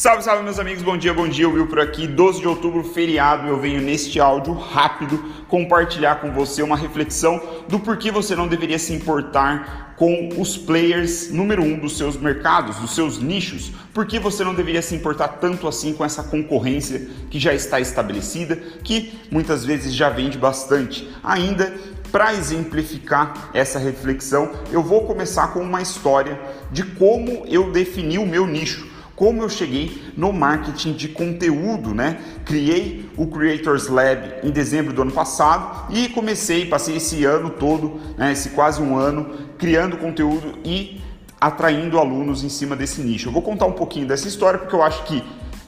Salve, salve meus amigos, bom dia, bom dia, Will por aqui, 12 de outubro, feriado, eu venho neste áudio rápido compartilhar com você uma reflexão do porquê você não deveria se importar com os players número um dos seus mercados, dos seus nichos, por que você não deveria se importar tanto assim com essa concorrência que já está estabelecida, que muitas vezes já vende bastante. Ainda para exemplificar essa reflexão, eu vou começar com uma história de como eu defini o meu nicho como eu cheguei no marketing de conteúdo, né? Criei o Creators Lab em dezembro do ano passado e comecei, passei esse ano todo, né, esse quase um ano, criando conteúdo e atraindo alunos em cima desse nicho. Eu vou contar um pouquinho dessa história porque eu acho que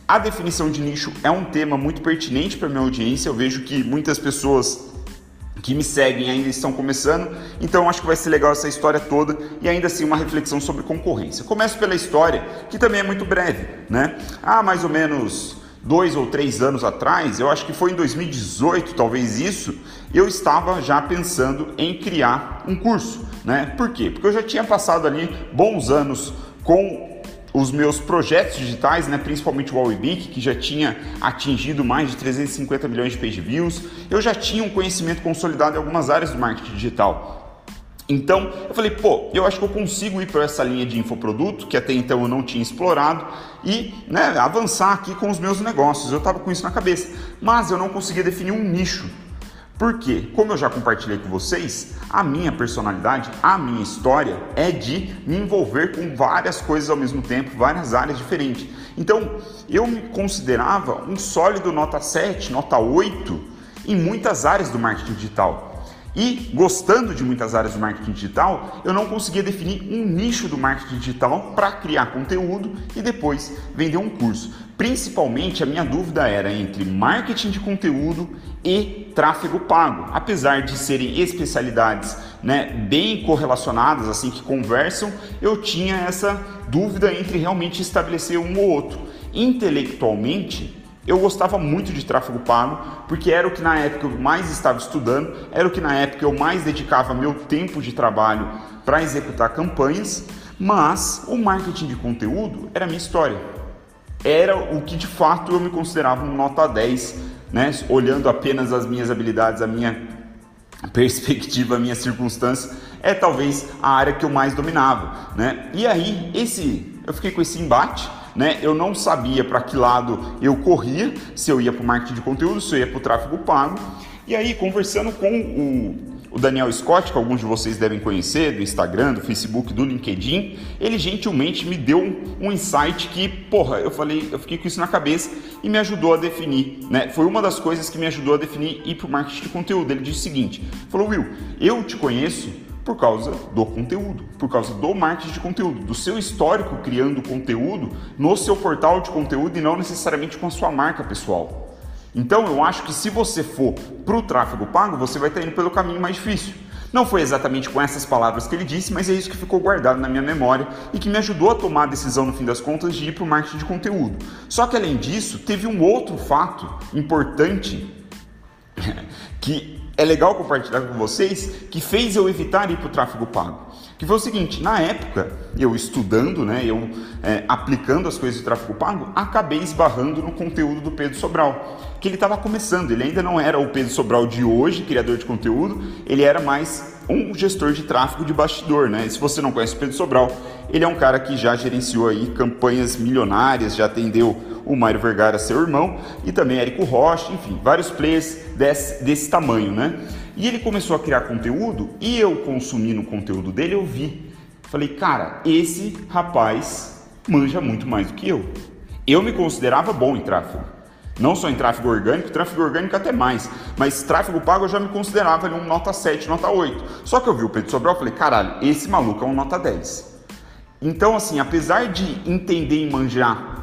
a definição de nicho é um tema muito pertinente para minha audiência. Eu vejo que muitas pessoas que me seguem ainda estão começando, então acho que vai ser legal essa história toda e ainda assim uma reflexão sobre concorrência. Começo pela história, que também é muito breve, né? Há mais ou menos dois ou três anos atrás, eu acho que foi em 2018, talvez isso, eu estava já pensando em criar um curso, né? Por quê? Porque eu já tinha passado ali bons anos com os meus projetos digitais, né, principalmente o Wallbeak, que já tinha atingido mais de 350 milhões de page views, eu já tinha um conhecimento consolidado em algumas áreas do marketing digital. Então, eu falei, pô, eu acho que eu consigo ir para essa linha de infoproduto, que até então eu não tinha explorado, e né, avançar aqui com os meus negócios. Eu estava com isso na cabeça, mas eu não conseguia definir um nicho. Porque, como eu já compartilhei com vocês, a minha personalidade, a minha história é de me envolver com várias coisas ao mesmo tempo, várias áreas diferentes. Então, eu me considerava um sólido nota 7, nota 8 em muitas áreas do marketing digital. E gostando de muitas áreas do marketing digital, eu não conseguia definir um nicho do marketing digital para criar conteúdo e depois vender um curso. Principalmente a minha dúvida era entre marketing de conteúdo e tráfego pago, apesar de serem especialidades né, bem correlacionadas, assim que conversam, eu tinha essa dúvida entre realmente estabelecer um ou outro. Intelectualmente, eu gostava muito de tráfego pago, porque era o que na época eu mais estava estudando, era o que na época eu mais dedicava meu tempo de trabalho para executar campanhas, mas o marketing de conteúdo era minha história. Era o que de fato eu me considerava um nota 10, né? olhando apenas as minhas habilidades, a minha perspectiva, a minha circunstância, é talvez a área que eu mais dominava. Né? E aí, esse, eu fiquei com esse embate né? Eu não sabia para que lado eu corria, se eu ia para o marketing de conteúdo, se eu ia para o tráfego pago. E aí, conversando com o, o Daniel Scott, que alguns de vocês devem conhecer, do Instagram, do Facebook, do LinkedIn, ele gentilmente me deu um, insight que, porra, eu falei, eu fiquei com isso na cabeça e me ajudou a definir, né? Foi uma das coisas que me ajudou a definir ir para o marketing de conteúdo. Ele disse o seguinte: falou, Will, eu te conheço por causa do conteúdo, por causa do marketing de conteúdo, do seu histórico criando conteúdo no seu portal de conteúdo e não necessariamente com a sua marca pessoal. Então eu acho que se você for para o tráfego pago, você vai estar indo pelo caminho mais difícil. Não foi exatamente com essas palavras que ele disse, mas é isso que ficou guardado na minha memória e que me ajudou a tomar a decisão, no fim das contas, de ir para o marketing de conteúdo. Só que além disso, teve um outro fato importante que é legal compartilhar com vocês que fez eu evitar ir para o tráfego pago. Que foi o seguinte, na época, eu estudando, né, eu é, aplicando as coisas do tráfego pago, acabei esbarrando no conteúdo do Pedro Sobral, que ele estava começando, ele ainda não era o Pedro Sobral de hoje, criador de conteúdo, ele era mais um gestor de tráfego de bastidor, né? Se você não conhece o Pedro Sobral, ele é um cara que já gerenciou aí campanhas milionárias, já atendeu o Mário Vergara, seu irmão, e também Érico Rocha, enfim, vários players desse, desse tamanho, né? E ele começou a criar conteúdo e eu consumindo o conteúdo dele, eu vi. Falei, cara, esse rapaz manja muito mais do que eu. Eu me considerava bom em tráfego. Não só em tráfego orgânico, tráfego orgânico até mais. Mas tráfego pago eu já me considerava ali um nota 7, nota 8. Só que eu vi o Pedro Sobral e falei, caralho, esse maluco é um nota 10. Então, assim, apesar de entender e manjar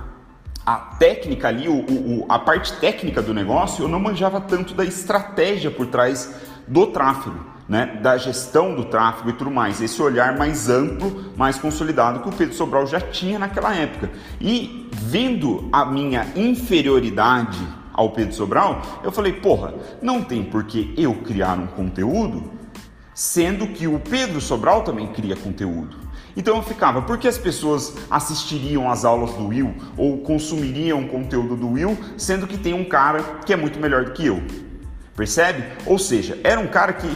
a técnica ali, o, o, a parte técnica do negócio, eu não manjava tanto da estratégia por trás do tráfego, né? da gestão do tráfego e tudo mais. Esse olhar mais amplo, mais consolidado que o Pedro Sobral já tinha naquela época. E vendo a minha inferioridade ao Pedro Sobral, eu falei, porra, não tem por que eu criar um conteúdo, sendo que o Pedro Sobral também cria conteúdo. Então eu ficava, por que as pessoas assistiriam às aulas do Will ou consumiriam conteúdo do Will, sendo que tem um cara que é muito melhor do que eu? Percebe? Ou seja, era um cara que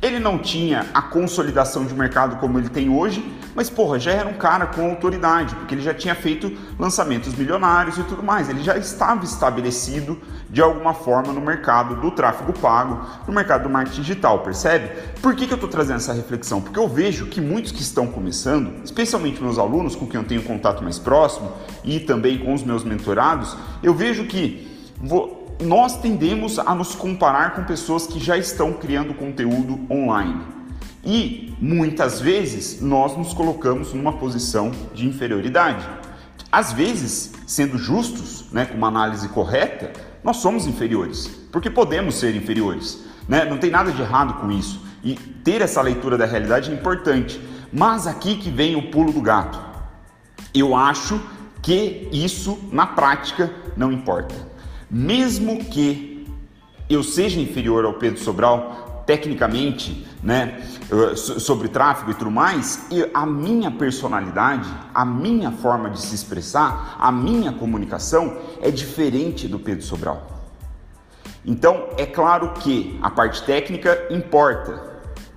ele não tinha a consolidação de mercado como ele tem hoje, mas porra, já era um cara com autoridade, porque ele já tinha feito lançamentos milionários e tudo mais. Ele já estava estabelecido de alguma forma no mercado do tráfego pago, no mercado do marketing digital, percebe? Por que, que eu estou trazendo essa reflexão? Porque eu vejo que muitos que estão começando, especialmente meus alunos com quem eu tenho contato mais próximo e também com os meus mentorados, eu vejo que vou nós tendemos a nos comparar com pessoas que já estão criando conteúdo online. E muitas vezes nós nos colocamos numa posição de inferioridade. Às vezes, sendo justos, né, com uma análise correta, nós somos inferiores, porque podemos ser inferiores. Né? Não tem nada de errado com isso. E ter essa leitura da realidade é importante. Mas aqui que vem o pulo do gato. Eu acho que isso na prática não importa. Mesmo que eu seja inferior ao Pedro Sobral, tecnicamente, né, sobre tráfego e tudo mais, a minha personalidade, a minha forma de se expressar, a minha comunicação é diferente do Pedro Sobral. Então, é claro que a parte técnica importa.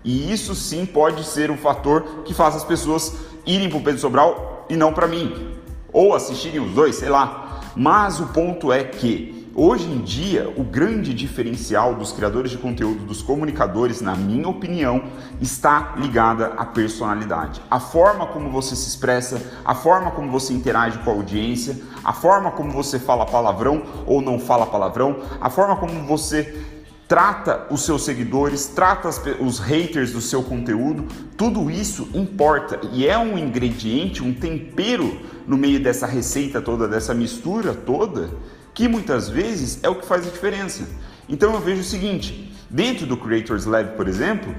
E isso sim pode ser um fator que faz as pessoas irem para o Pedro Sobral e não para mim. Ou assistirem os dois, sei lá. Mas o ponto é que Hoje em dia, o grande diferencial dos criadores de conteúdo, dos comunicadores, na minha opinião, está ligada à personalidade. A forma como você se expressa, a forma como você interage com a audiência, a forma como você fala palavrão ou não fala palavrão, a forma como você trata os seus seguidores, trata os haters do seu conteúdo, tudo isso importa e é um ingrediente, um tempero no meio dessa receita toda, dessa mistura toda que muitas vezes é o que faz a diferença. Então eu vejo o seguinte: dentro do Creators Lab, por exemplo,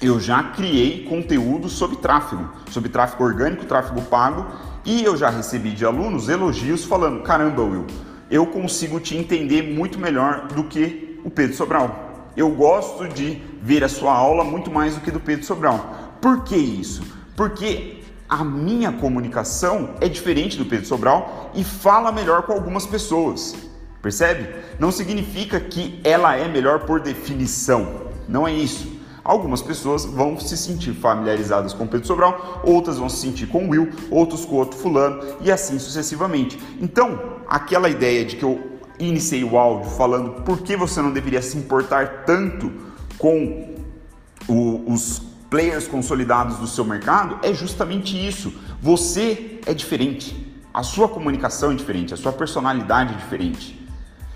eu já criei conteúdo sobre tráfego, sobre tráfego orgânico, tráfego pago, e eu já recebi de alunos elogios falando: caramba, Will, eu consigo te entender muito melhor do que o Pedro Sobral. Eu gosto de ver a sua aula muito mais do que do Pedro Sobral. Por que isso? Porque a minha comunicação é diferente do Pedro Sobral e fala melhor com algumas pessoas. Percebe? Não significa que ela é melhor por definição. Não é isso. Algumas pessoas vão se sentir familiarizadas com Pedro Sobral, outras vão se sentir com Will, outros com outro fulano e assim sucessivamente. Então, aquela ideia de que eu iniciei o áudio falando por que você não deveria se importar tanto com o, os players consolidados do seu mercado é justamente isso. Você é diferente. A sua comunicação é diferente, a sua personalidade é diferente.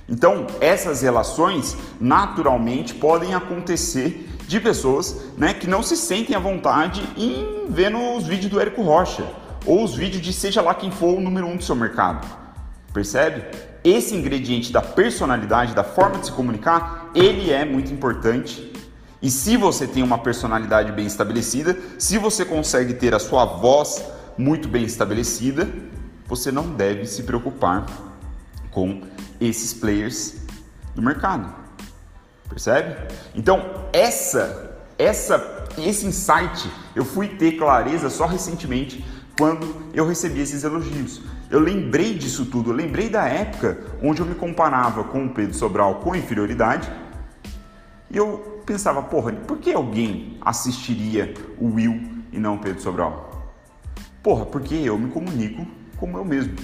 Então, essas relações naturalmente podem acontecer de pessoas né, que não se sentem à vontade em vendo os vídeos do Érico Rocha ou os vídeos de seja lá quem for o número um do seu mercado. Percebe? Esse ingrediente da personalidade, da forma de se comunicar, ele é muito importante e se você tem uma personalidade bem estabelecida, se você consegue ter a sua voz muito bem estabelecida, você não deve se preocupar com esses players do mercado. Percebe? Então, essa essa esse insight eu fui ter clareza só recentemente quando eu recebi esses elogios. Eu lembrei disso tudo, eu lembrei da época onde eu me comparava com o Pedro Sobral com inferioridade e eu pensava, porra, por que alguém assistiria o Will e não o Pedro Sobral? Porra, porque eu me comunico como eu mesmo.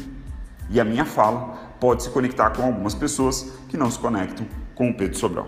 E a minha fala pode se conectar com algumas pessoas que não se conectam com o Pedro Sobral.